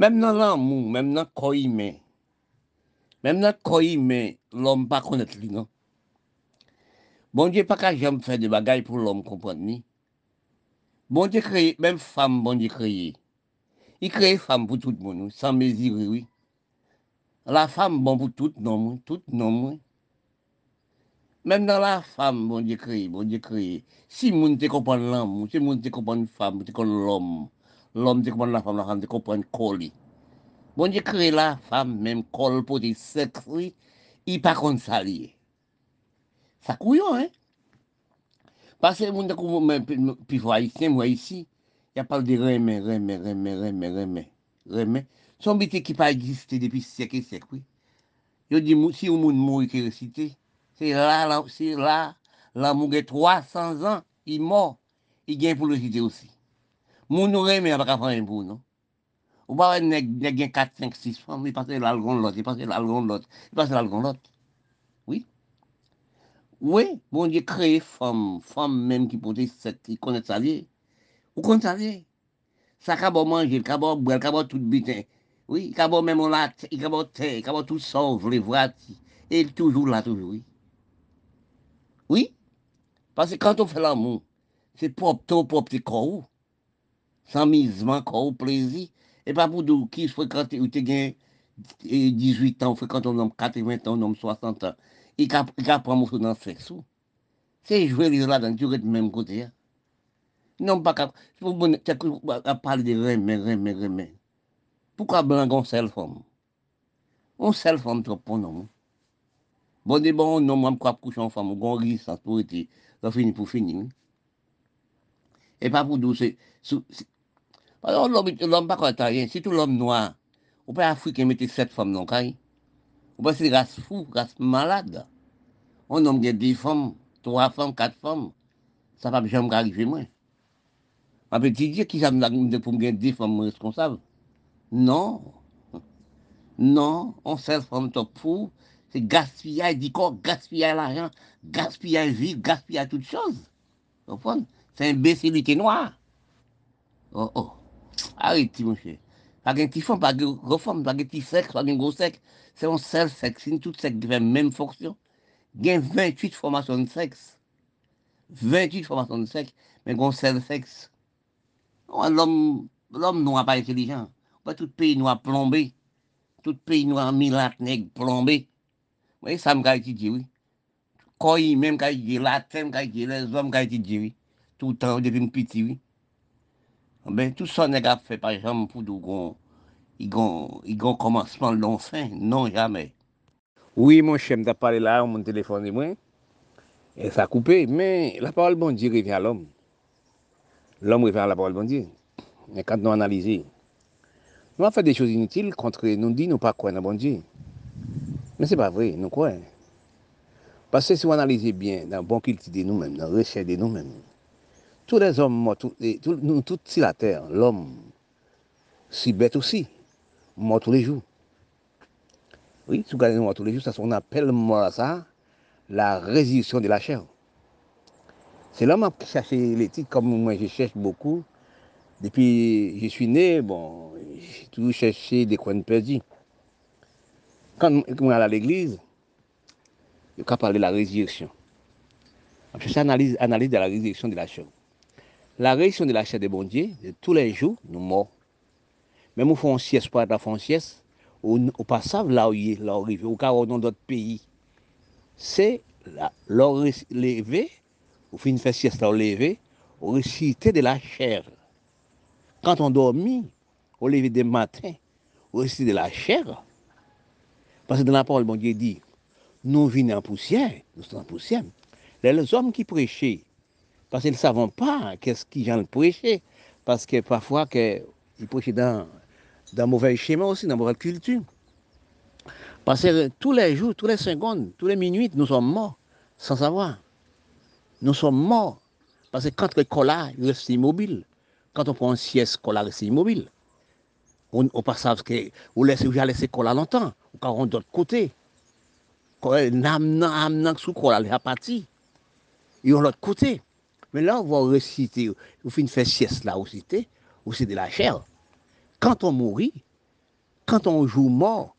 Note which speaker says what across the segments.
Speaker 1: Mem nan l'amou, mem nan koyi men, mem nan koyi men, l'om pa konet li nan. Bon diye pa ka jom fè de bagay pou l'om kompon ni. Bon diye kreye, mem fam bon diye kreye. I kreye fam pou tout moun, san meziri oui. La fam bon pou tout nan moun, tout nan moun. Mem nan la fam bon diye kreye, bon diye kreye. Si moun te kompon l'amou, si moun te kompon fam, te kon l'om. L'homme te comprend la femme, la femme te comprend colis. Bon Dieu créé la femme, même col pour des sexes, il pas ça lié. Ça couillon, hein? Parce que moun te puis voir ici, moi ici, il y a pas de remè, remè, remè, remè, remè, remè. Son bité qui pas existé depuis siècle et siècle, oui. Je dis, si un monde mourit qui récité, c'est là, là, c'est là, là, mourir 300 ans, il mort, il gagne pour le citer aussi. Moun nou reme a baka fanyen pou nou. Ou ba wè neg, neg gen 4, 5, 6 fam, yi pase l'algon lot, yi pase l'algon lot, yi pase l'algon lot. Oui. Oui, bon diye kreye fam, fam menm ki pote 7, yi konet sa liye. Ou konet sa liye. Sa ka bo manje, ka bo brel, ka bo tout biten. Oui, ka bo menm lat, ka bo te, ka bo tout sov, le vrati. E toujou la toujou, oui. Oui. Parce que quand on fait l'amour, c'est propre ton propre corps. san mizman kon ou plezi, e pa pou dou ki frekante ou te gen e, 18 an, frekante ou nom 80 an, ou nom 60 an, e ka, e ka pran mousou nan seksou. Se jwe li la dan ture de menm kote ya. Non pa ka, pou bon, te kou a pale de remen, remen, remen. Pou ka blan kon sel fom? On sel fom trop pon nan moun. Bon de bon, non mwen kwa kouchan fam, ou gon ris sa tou ete, la fini pou fini. E pa pou dou se, se, se Alors, l'homme pas rien, c'est tout l'homme noir. On peut africain mettre sept femmes dans le. On peut c'est race fou, race malade. On homme a des femmes, trois femmes, quatre femmes. Ça va jamais arriver, moi. Ma petit Dieu, qui ça me pour me des femmes responsables? Non. Non, on sait femme top fou. C'est gaspillage du corps, gaspillage l'argent, gaspillage vie, gaspillage toutes choses. Vous comprenez C'est imbécilité noire. Oh, oh. Arrêtez, mon cher. Pas de petit femme, pas de reforme, pas de sexe, pas de gros sexe. C'est un seul sexe, c'est tout sexe qui fait la même fonction. Il y a 28 formations de sexe. 28 formations de sexe, mais un seul sexe. L'homme noir pas intelligent. Pas tout pays noir plombé. Tout pays noir milat nègre plombé. Oui, ça me dit oui. Quand même quand il dit latin, quand il dit les hommes, quand il dit oui. Tout le temps, depuis petit, oui. Ben, tout sa neg ap fe pa jam pou do gon, igon komanseman lonsen, non jamen. Oui, mon chèm da pale la ou moun telefon di mwen, e sa koupe, men la parole bon di revè a l'om. L'om revè a la parole bon di. Men kante nou analize, nou an fè de chòs inutil kontre nou di nou pa kwen nan bon di. Men se pa vre, nou kwen. Pase sou analize bien nan bon kilti de nou men, nan rechè de nou men, tous les hommes, tous, nous tous sur la terre, l'homme, si bête aussi, mort tous les jours. Oui, si vous regardez mort tous les jours, ça, on appelle moi ça la résurrection de la chair. C'est l'homme qui cherche titres comme moi je cherche beaucoup. Depuis que je suis né, bon, j'ai toujours cherché des coins perdus. Quand je vais à l'église, je vais parler de la résurrection. Je cherche analyse, analyse de la résurrection de la chair. La résurrection de la chair de bon Dieu, tous les jours, nous morts. Même nous faisons sieste, pas faire sieste, ou pas savent là où il est, là où il est, ou dans d'autres pays. C'est leur lever ou fin faire sieste au lever, au réciter de la chair. Quand on dormit, au lever des matins, au réciter de la chair. Parce que dans la parole, bon Dieu dit, nous venons en poussière, nous sommes en poussière. Les hommes qui prêchaient, parce qu'ils ne savent pas qu'est-ce qu'ils ont prêché, parce que parfois ils prêchaient dans, dans mauvais schéma aussi, dans mauvaise culture. Parce que tous les jours, tous les secondes, tous les minutes, nous sommes morts, sans savoir nous sommes morts. Parce que quand le cola reste immobile, quand on prend un sieste, le cola reste immobile. On ne pas savoir que vous laissez, vous laissé cola longtemps, ou quand on d'autre côté. Nam nam sous cola, il a parti. Et on l'autre côté. Mais là, on va réciter, on fait une fête sieste là, aussi, aussi de la chair. Quand on mourit, quand on joue mort,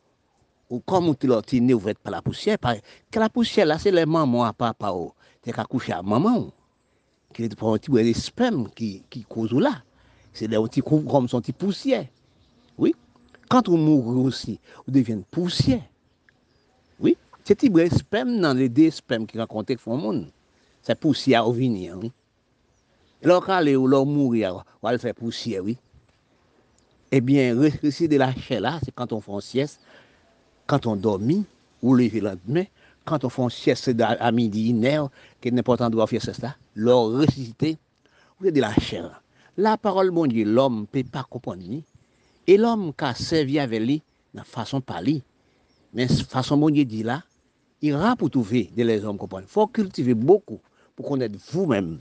Speaker 1: ou comme on est né ouvert par la poussière, par, que la poussière là, c'est les mamans à papa, oh. c'est qu'à coucher à maman, oh. qui est pour un petit sperme qui, qui cause là. C'est des petits comme son petit poussière. Oui. Quand on mourit aussi, on devient poussière. Oui. C'est petit sperme dans les deux spermes qui rencontrent font monde. C'est poussière au vignes. Hein? Lò kalè ou lò mouri a wal fè poussiè, oui. Eh Ebyen, resisi de la chè la, se kanton fon siès, kanton dormi, ou leve lantmen, kanton fon siès se da a midi inèr, ke nèpotan dwa fè sè sta, lò resisite, ou de la chè la. La parol bon di, l'om pe pa kompon ni, e l'om ka sevi ave li nan fason pali, men fason bon di di la, i ra pou touve de les om kompon. Fò kultive boku pou konèd vous mèm.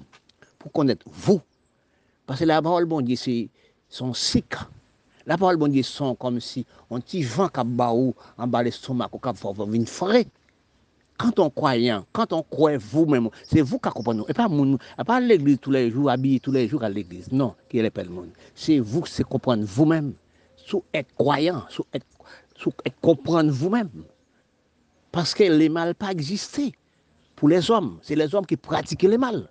Speaker 1: Pour connaître vous. Parce que la parole, bon Dieu, c'est son cycle. La parole, bon Dieu, sont comme si on petit vent qui en bas l'estomac, qui a une frais. Quand on croyant, quand on croit vous-même, c'est vous qui comprenez. Et pas mon, pas l'église tous les jours, habillé tous les jours à l'église. Non, qui est le monde. C'est vous qui comprenez vous-même. Sous être croyant, sous être, sous être comprendre vous-même. Parce que les mal pas existé pour les hommes. C'est les hommes qui pratiquent les mal.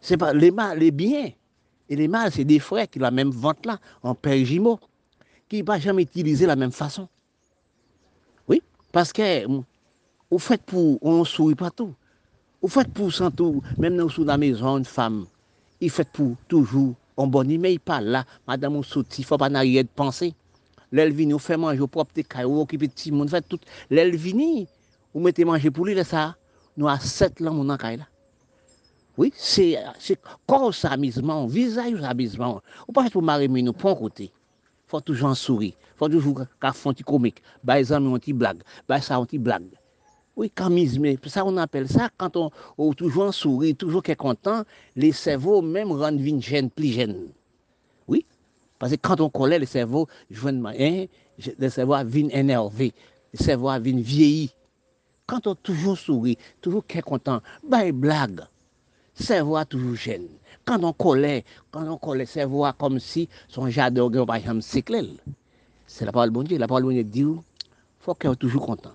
Speaker 1: C'est pas les mal, les biens. Et les mâles, c'est des frères qui la même vente là, en père jumeau, qui ne jamais utiliser la même façon. Oui, parce que vous faites pour, on sourit pas tout. Vous faites pour sans tout, même dans la maison, une femme, il fait pour toujours en bonne mais il parle là, madame on il ne faut pas n'arriver de penser. L'elvini, vous faites manger, vous propre des cailloux, de petit monde, faites tout. L'elvini, vous mettez manger pour lui, là, ça, nous à sept ans, mon là. Oui, c'est corps s'amusement, visage s'amusement. Ou pas pour marrer mais nous pas côté. Faut toujours sourire, faut toujours faire un petit comique, bah les amis un petit blague, bah ça un petit blague. Oui, camisme, ça on appelle ça quand on, on toujours sourire, toujours est content, les cerveaux même rendent vin jeune plus jeune. Oui, parce que quand on collait les cerveaux, je hein, le cerveau vient énervé, Le cerveau vient vieilli. Quand on toujours sourit, toujours est content, bah blague. Cerveau toujours jeune. Quand on collait, quand on collait cerveau comme si son jardin par exemple C'est la parole de bon Dieu. La parole de bon Dieu dit, faut qu'il soit toujours content.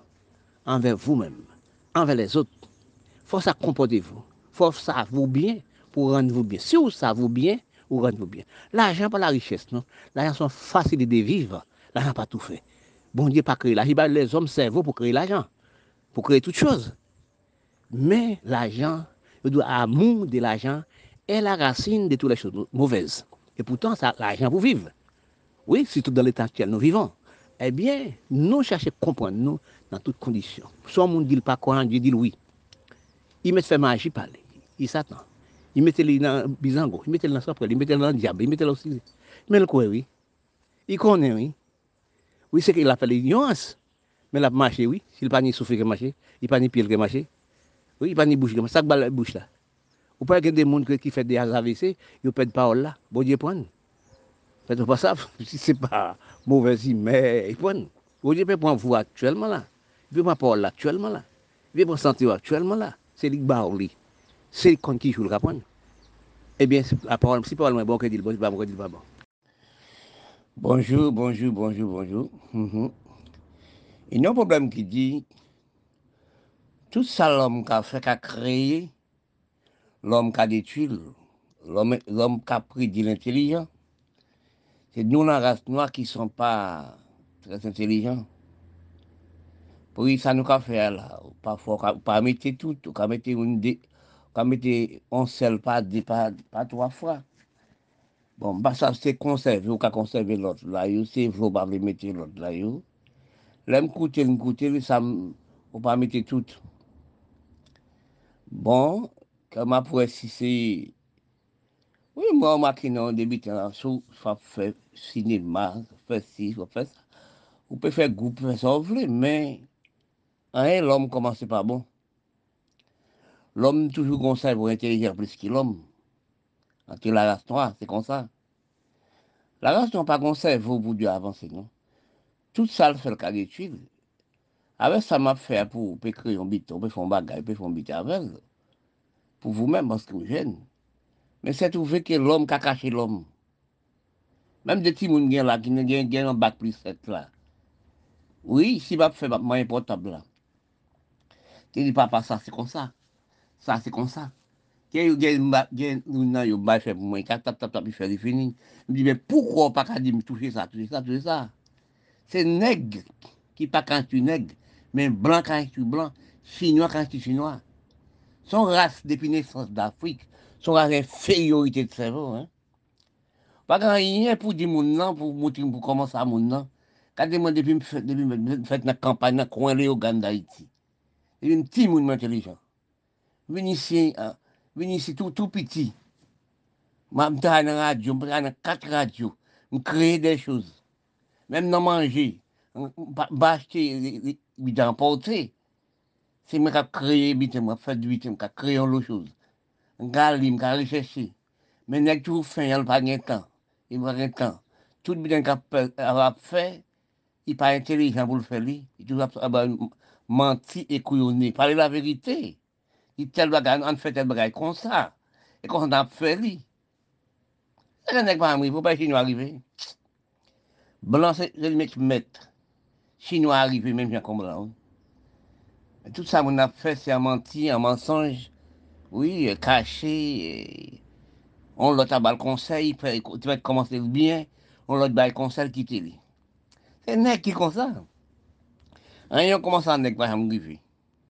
Speaker 1: Envers vous-même, envers les autres. Faut ça comporter vous. Faut ça vous bien pour rendre vous bien. Si vous savez bien, vous rendez vous bien. L'argent pas la richesse, non? L'argent sont faciles de vivre. L'argent pas tout fait. Bon Dieu pas créé l'argent. Les hommes cerveau pour créer l'argent. Pour créer toutes choses. Mais l'argent le doit amour de l'argent est la racine de toutes les choses mauvaises. Et pourtant, l'argent pour vivre. Oui, surtout dans l'état actuel nous vivons. Eh bien, nous cherchons à comprendre nous dans toutes conditions. Soit on dit pas quoi, Dieu dit oui. Il met fait magie parler. Il s'attend. Il mettait les dans Bizango, il mettait dans Saprel, il mettait dans le diable, il mettait aussi. Il met le quoi, oui? Il connaît, oui. Oui, c'est qu'il a les nuances. Mais il a marché, oui. S'il n'a pas ni souffle que marché, il n'a pas ni pied que marché. Oui, il n'y a pas de bouche, ça la bouche là. Ou pas que des gens qui font des AVC, ils perdent parole là. Bon Dieu prenne. Faites pas ça, si ce n'est pas mauvais, mais ils prennent. Bon Dieu peut prendre vous actuellement là. Il peut prendre parole actuellement là. Il peut prendre actuellement là. C'est lui qui C'est lui qui joue le rapon. Eh bien, la parole, si parole est bon, que dit le bon, c'est pas dit le pas bon. Bonjour, bonjour, bonjour, bonjour. Mm Il y a un problème qui dit Tout sa lom ka fe ka kreye, lom ka detuil, lom ka pri di l'intelijan. Se nou nan rase noa ki son pa tres intelijan. Pou yi sa nou ka fe la, ou pa, pa mette tout, ou ka mette un de, ou ka mette on sel pa de, pa, pa toa fwa. Bon, ba sa se konserve, ou ka konserve lot la yo, se vlo ba ve mette lot la yo. Lem koute, lem koute, li sa ou pa mette tout. Bon, comme après, si c'est. Oui, moi, moi qui n'ai débuté là, soit fait cinéma, fait ci, soit fait ça. Vous pouvez faire groupe, faire ça, mais hein, l'homme commence pas bon? L'homme toujours ça, pour intelligent plus que l'homme. Entre la race noire, c'est comme ça. La race noire pas vous, pour Dieu avancer, non? Tout ça, le fait le Awe sa map fè pou pe kreyon biton, pe fon bagay, pe fon bit avèl. Pou vou mèm anse kou jen. Men se tou fè ke lòm kakache lòm. Mèm de ti moun gen la ki ne gen gen an bak plus set la. Oui, si map fè map man impotab la. Ti di papa sa se kon sa. Sa se kon sa. Kè yo gen nou nan yo bay fè pou mwen, kak tap tap tap yi fè li fini. Mi di, men poukwa pa ka di mi touche sa, touche sa, touche sa. Se neg ki pa kantu neg. Mais blanc quand tu blanc, chinois quand tu chinois. Son race depuis naissance d'Afrique, son race infériorité de cerveau. Hein. Pas grand rien pour dire mon nom, pour montrer pour commencer à mon nom. Quand je depuis que je fais la campagne dans le coin de d'Haïti. Il y a un petit monde intelligent. Venu ici, euh, venu ici tout, tout petit. Je suis dans la radio, je suis dans quatre radios. Je crée des choses. Même dans manger, je acheter, je emporter. C'est moi qui créé, je fais du je créé autre chose. Je vais rechercher. Mais je suis tout fin, il n'y a pas de temps il va un temps. Tout bien qu'il a fait, il n'est pas intelligent pour le faire. Il doit mentir et couillonner. Parler la vérité. Il tel bagage, on fait tel bagage comme ça. Et quand on a fait, ça n'est pas il ne faut pas chinois arriver. Blanc, c'est le mec maître. Chinois arriver, même comme blanc. Tout ça, on a fait, c'est un mentir, un mensonge. Oui, caché on l'a le conseil, tu vas commencer bien, on l'a le conseil qui t'est C'est nèg qui comme ça. Rien commence à nèg, par exemple,